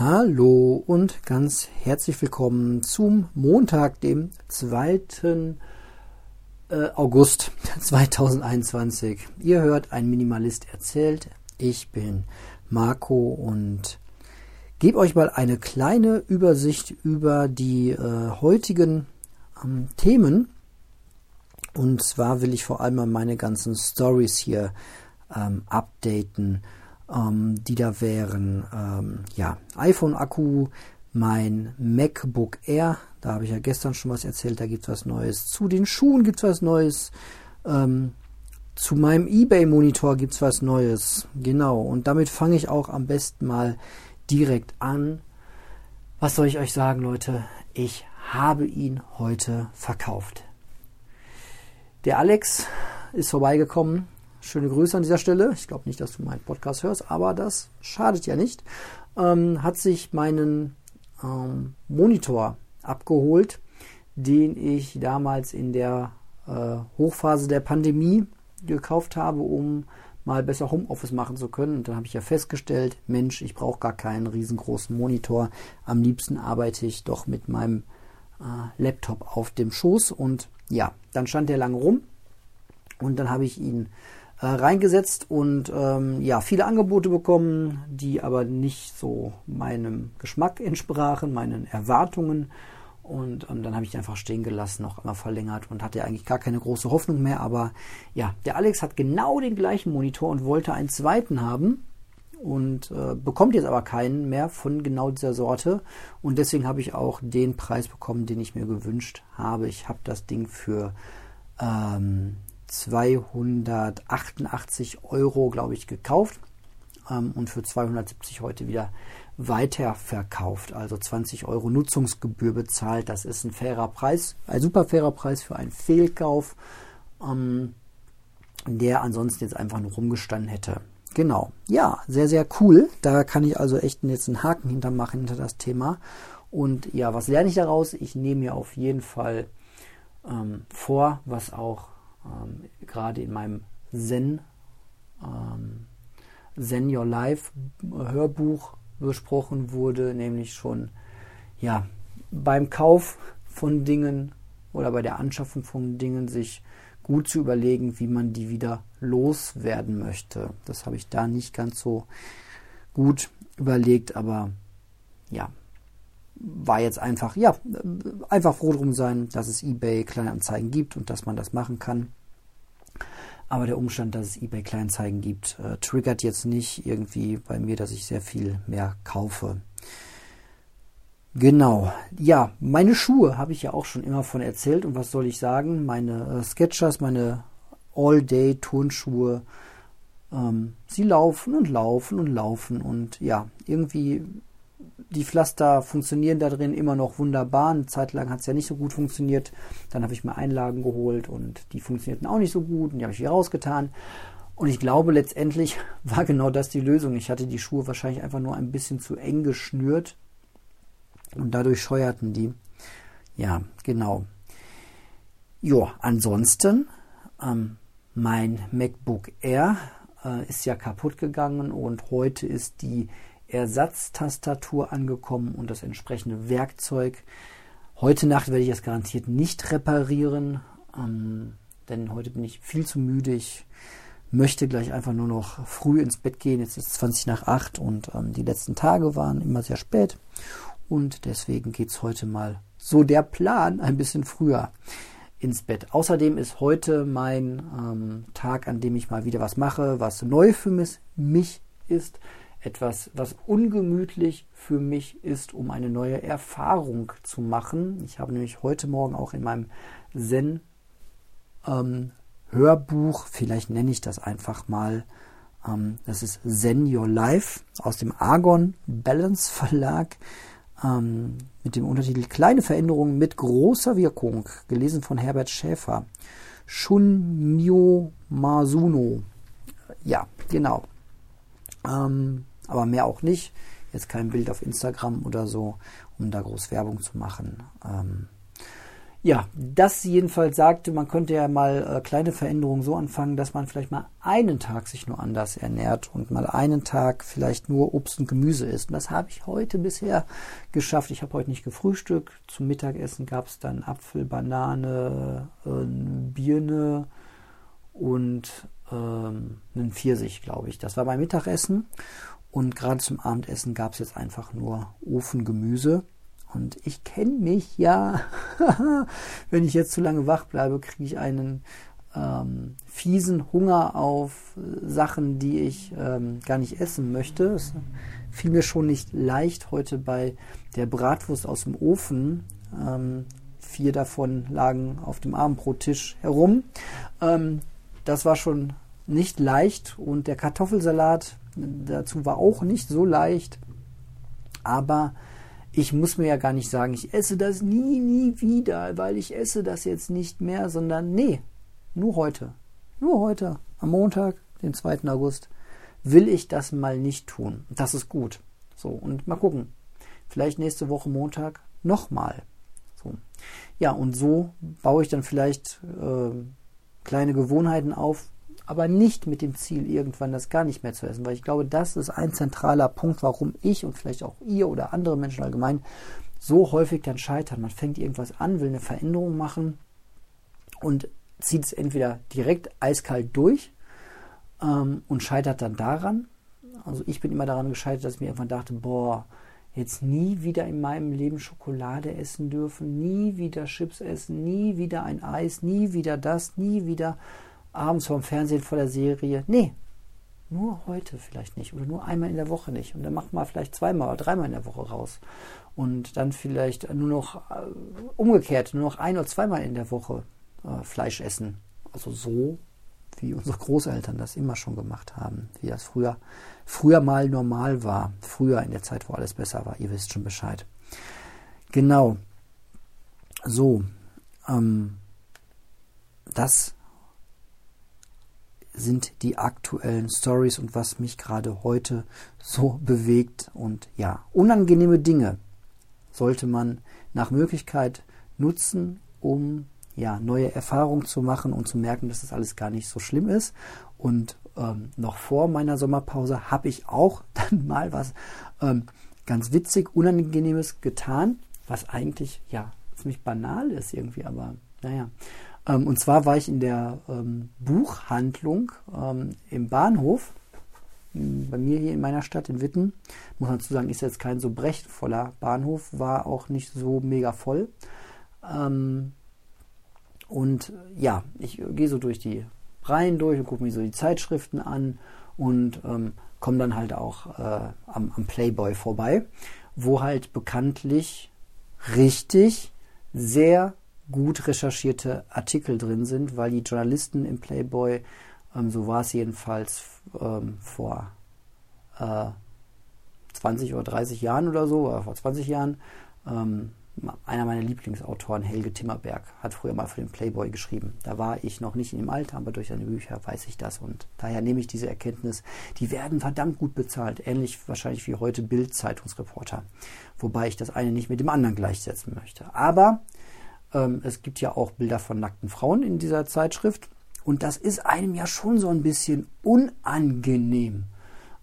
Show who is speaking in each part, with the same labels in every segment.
Speaker 1: Hallo und ganz herzlich willkommen zum Montag, dem 2. Äh, August 2021. Ihr hört ein Minimalist erzählt. Ich bin Marco und gebe euch mal eine kleine Übersicht über die äh, heutigen ähm, Themen. Und zwar will ich vor allem mal meine ganzen Stories hier ähm, updaten ähm, die da wären, ähm, ja, iPhone-Akku, mein MacBook Air, da habe ich ja gestern schon was erzählt, da gibt es was Neues. Zu den Schuhen gibt es was Neues. Ähm, zu meinem eBay-Monitor gibt es was Neues. Genau, und damit fange ich auch am besten mal direkt an. Was soll ich euch sagen, Leute? Ich habe ihn heute verkauft. Der Alex ist vorbeigekommen Schöne Grüße an dieser Stelle. Ich glaube nicht, dass du meinen Podcast hörst, aber das schadet ja nicht. Ähm, hat sich meinen ähm, Monitor abgeholt, den ich damals in der äh, Hochphase der Pandemie gekauft habe, um mal besser Homeoffice machen zu können. Und dann habe ich ja festgestellt, Mensch, ich brauche gar keinen riesengroßen Monitor. Am liebsten arbeite ich doch mit meinem äh, Laptop auf dem Schoß. Und ja, dann stand der lange rum. Und dann habe ich ihn äh, reingesetzt und ähm, ja, viele Angebote bekommen, die aber nicht so meinem Geschmack entsprachen, meinen Erwartungen. Und ähm, dann habe ich einfach stehen gelassen, noch einmal verlängert und hatte eigentlich gar keine große Hoffnung mehr. Aber ja, der Alex hat genau den gleichen Monitor und wollte einen zweiten haben und äh, bekommt jetzt aber keinen mehr von genau dieser Sorte. Und deswegen habe ich auch den Preis bekommen, den ich mir gewünscht habe. Ich habe das Ding für ähm, 288 Euro, glaube ich, gekauft ähm, und für 270 heute wieder weiterverkauft. Also 20 Euro Nutzungsgebühr bezahlt. Das ist ein fairer Preis, ein super fairer Preis für einen Fehlkauf, ähm, der ansonsten jetzt einfach nur rumgestanden hätte. Genau, ja, sehr, sehr cool. Da kann ich also echt jetzt einen Haken hintermachen hinter das Thema. Und ja, was lerne ich daraus? Ich nehme mir auf jeden Fall ähm, vor, was auch ähm, gerade in meinem Zen, ähm, Zen Your Life Hörbuch besprochen wurde, nämlich schon ja, beim Kauf von Dingen oder bei der Anschaffung von Dingen sich gut zu überlegen, wie man die wieder loswerden möchte. Das habe ich da nicht ganz so gut überlegt, aber ja, war jetzt einfach, ja, einfach froh drum sein, dass es eBay Kleinanzeigen gibt und dass man das machen kann. Aber der Umstand, dass es eBay Kleinanzeigen gibt, äh, triggert jetzt nicht irgendwie bei mir, dass ich sehr viel mehr kaufe. Genau. Ja, meine Schuhe habe ich ja auch schon immer von erzählt. Und was soll ich sagen? Meine äh, Sketchers, meine All-Day-Turnschuhe, ähm, sie laufen und laufen und laufen. Und ja, irgendwie die Pflaster funktionieren da drin immer noch wunderbar. Eine Zeit lang hat es ja nicht so gut funktioniert. Dann habe ich mir Einlagen geholt und die funktionierten auch nicht so gut und die habe ich wieder rausgetan. Und ich glaube, letztendlich war genau das die Lösung. Ich hatte die Schuhe wahrscheinlich einfach nur ein bisschen zu eng geschnürt und dadurch scheuerten die. Ja, genau. Ja, ansonsten, ähm, mein MacBook Air äh, ist ja kaputt gegangen und heute ist die Ersatztastatur angekommen und das entsprechende Werkzeug. Heute Nacht werde ich es garantiert nicht reparieren, ähm, denn heute bin ich viel zu müde. Ich möchte gleich einfach nur noch früh ins Bett gehen. Jetzt ist es 20 nach 8 und ähm, die letzten Tage waren immer sehr spät. Und deswegen geht es heute mal so der Plan ein bisschen früher ins Bett. Außerdem ist heute mein ähm, Tag, an dem ich mal wieder was mache, was neu für mich ist etwas, was ungemütlich für mich ist, um eine neue Erfahrung zu machen. Ich habe nämlich heute Morgen auch in meinem Zen ähm, Hörbuch, vielleicht nenne ich das einfach mal, ähm, das ist Zen Your Life aus dem Argon Balance Verlag ähm, mit dem Untertitel Kleine Veränderungen mit großer Wirkung, gelesen von Herbert Schäfer. Shunmyo Masuno. Ja, genau. Ähm, aber mehr auch nicht. Jetzt kein Bild auf Instagram oder so, um da groß Werbung zu machen. Ähm, Ja, das jedenfalls sagte, man könnte ja mal äh, kleine Veränderungen so anfangen, dass man vielleicht mal einen Tag sich nur anders ernährt und mal einen Tag vielleicht nur Obst und Gemüse isst. Und das habe ich heute bisher geschafft. Ich habe heute nicht gefrühstückt. Zum Mittagessen gab es dann Apfel, Banane, äh, Birne und ähm, einen Pfirsich, glaube ich. Das war mein Mittagessen. Und gerade zum Abendessen gab es jetzt einfach nur Ofengemüse. Und ich kenne mich ja. Wenn ich jetzt zu lange wach bleibe, kriege ich einen ähm, fiesen Hunger auf Sachen, die ich ähm, gar nicht essen möchte. Es fiel mir schon nicht leicht heute bei der Bratwurst aus dem Ofen. Ähm, vier davon lagen auf dem Abendbrottisch herum. Ähm, das war schon nicht leicht und der Kartoffelsalat dazu war auch nicht so leicht. Aber ich muss mir ja gar nicht sagen, ich esse das nie, nie wieder, weil ich esse das jetzt nicht mehr, sondern nee, nur heute. Nur heute, am Montag, den 2. August, will ich das mal nicht tun. Das ist gut. So, und mal gucken. Vielleicht nächste Woche Montag nochmal. So. Ja, und so baue ich dann vielleicht äh, kleine Gewohnheiten auf, aber nicht mit dem Ziel, irgendwann das gar nicht mehr zu essen, weil ich glaube, das ist ein zentraler Punkt, warum ich und vielleicht auch ihr oder andere Menschen allgemein so häufig dann scheitern. Man fängt irgendwas an, will eine Veränderung machen und zieht es entweder direkt eiskalt durch ähm, und scheitert dann daran. Also ich bin immer daran gescheitert, dass ich mir irgendwann dachte, boah, jetzt nie wieder in meinem Leben Schokolade essen dürfen, nie wieder Chips essen, nie wieder ein Eis, nie wieder das, nie wieder abends vorm Fernsehen vor der Serie. Nee, nur heute vielleicht nicht oder nur einmal in der Woche nicht. Und dann macht man vielleicht zweimal oder dreimal in der Woche raus. Und dann vielleicht nur noch äh, umgekehrt, nur noch ein oder zweimal in der Woche äh, Fleisch essen. Also so, wie unsere Großeltern das immer schon gemacht haben, wie das früher, früher mal normal war. Früher in der Zeit, wo alles besser war. Ihr wisst schon Bescheid. Genau. So. Ähm, das sind die aktuellen Stories und was mich gerade heute so bewegt. Und ja, unangenehme Dinge sollte man nach Möglichkeit nutzen, um ja, neue Erfahrungen zu machen und zu merken, dass das alles gar nicht so schlimm ist. Und ähm, noch vor meiner Sommerpause habe ich auch dann mal was ähm, ganz witzig, Unangenehmes getan, was eigentlich ja ziemlich banal ist irgendwie, aber naja. Ähm, und zwar war ich in der ähm, Buchhandlung ähm, im Bahnhof, bei mir hier in meiner Stadt in Witten. Muss man dazu sagen, ist jetzt kein so brechtvoller Bahnhof, war auch nicht so mega voll. Ähm, und ja, ich gehe so durch die Reihen durch und gucke mir so die Zeitschriften an und ähm, komme dann halt auch äh, am, am Playboy vorbei, wo halt bekanntlich richtig sehr gut recherchierte Artikel drin sind, weil die Journalisten im Playboy, ähm, so war es jedenfalls ähm, vor äh, 20 oder 30 Jahren oder so, oder vor 20 Jahren, ähm, einer meiner Lieblingsautoren, Helge Timmerberg, hat früher mal für den Playboy geschrieben. Da war ich noch nicht in dem Alter, aber durch seine Bücher weiß ich das und daher nehme ich diese Erkenntnis. Die werden verdammt gut bezahlt, ähnlich wahrscheinlich wie heute Bild-Zeitungsreporter. Wobei ich das eine nicht mit dem anderen gleichsetzen möchte. Aber ähm, es gibt ja auch Bilder von nackten Frauen in dieser Zeitschrift. Und das ist einem ja schon so ein bisschen unangenehm.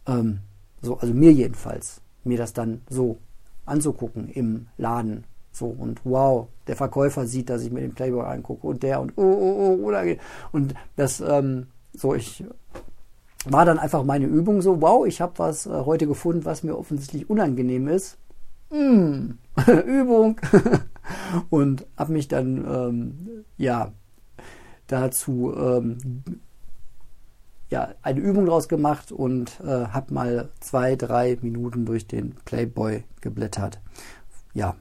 Speaker 1: Ähm, so, also mir jedenfalls, mir das dann so anzugucken im Laden. So, und wow, der Verkäufer sieht, dass ich mir den Playboy angucke und der und oh, oh, oh, unangenehm. Und das, ähm, so, ich war dann einfach meine Übung so, wow, ich habe was äh, heute gefunden, was mir offensichtlich unangenehm ist. Mm, Übung. und habe mich dann ähm, ja dazu ähm, ja eine Übung draus gemacht und äh, habe mal zwei drei Minuten durch den Playboy geblättert. Ja,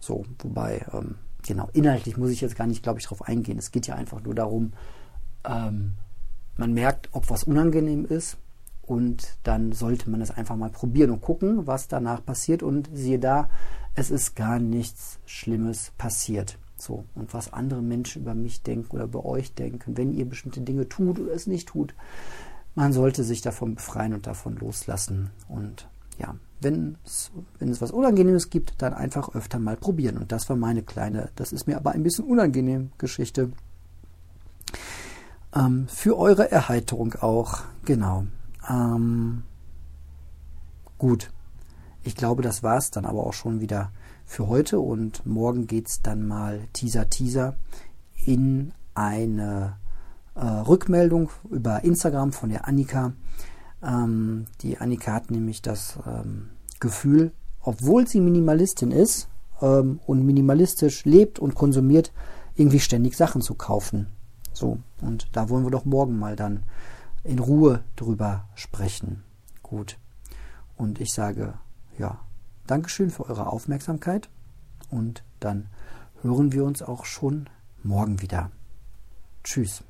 Speaker 1: so wobei ähm, genau inhaltlich muss ich jetzt gar nicht, glaube ich, darauf eingehen. Es geht ja einfach nur darum, ähm, man merkt, ob was unangenehm ist und dann sollte man es einfach mal probieren und gucken, was danach passiert. Und siehe da, es ist gar nichts Schlimmes passiert. So, und was andere Menschen über mich denken oder über euch denken, wenn ihr bestimmte Dinge tut oder es nicht tut, man sollte sich davon befreien und davon loslassen. Und ja, wenn es, was Unangenehmes gibt, dann einfach öfter mal probieren. Und das war meine kleine, das ist mir aber ein bisschen unangenehm Geschichte. Ähm, für eure Erheiterung auch, genau. Ähm, gut. Ich glaube, das war es dann aber auch schon wieder für heute und morgen geht es dann mal Teaser Teaser in eine äh, Rückmeldung über Instagram von der Annika. Ähm, die Annika hat nämlich das ähm, Gefühl, obwohl sie Minimalistin ist ähm, und minimalistisch lebt und konsumiert, irgendwie ständig Sachen zu kaufen. So, und da wollen wir doch morgen mal dann in Ruhe drüber sprechen. Gut. Und ich sage, ja, Dankeschön für eure Aufmerksamkeit und dann hören wir uns auch schon morgen wieder. Tschüss.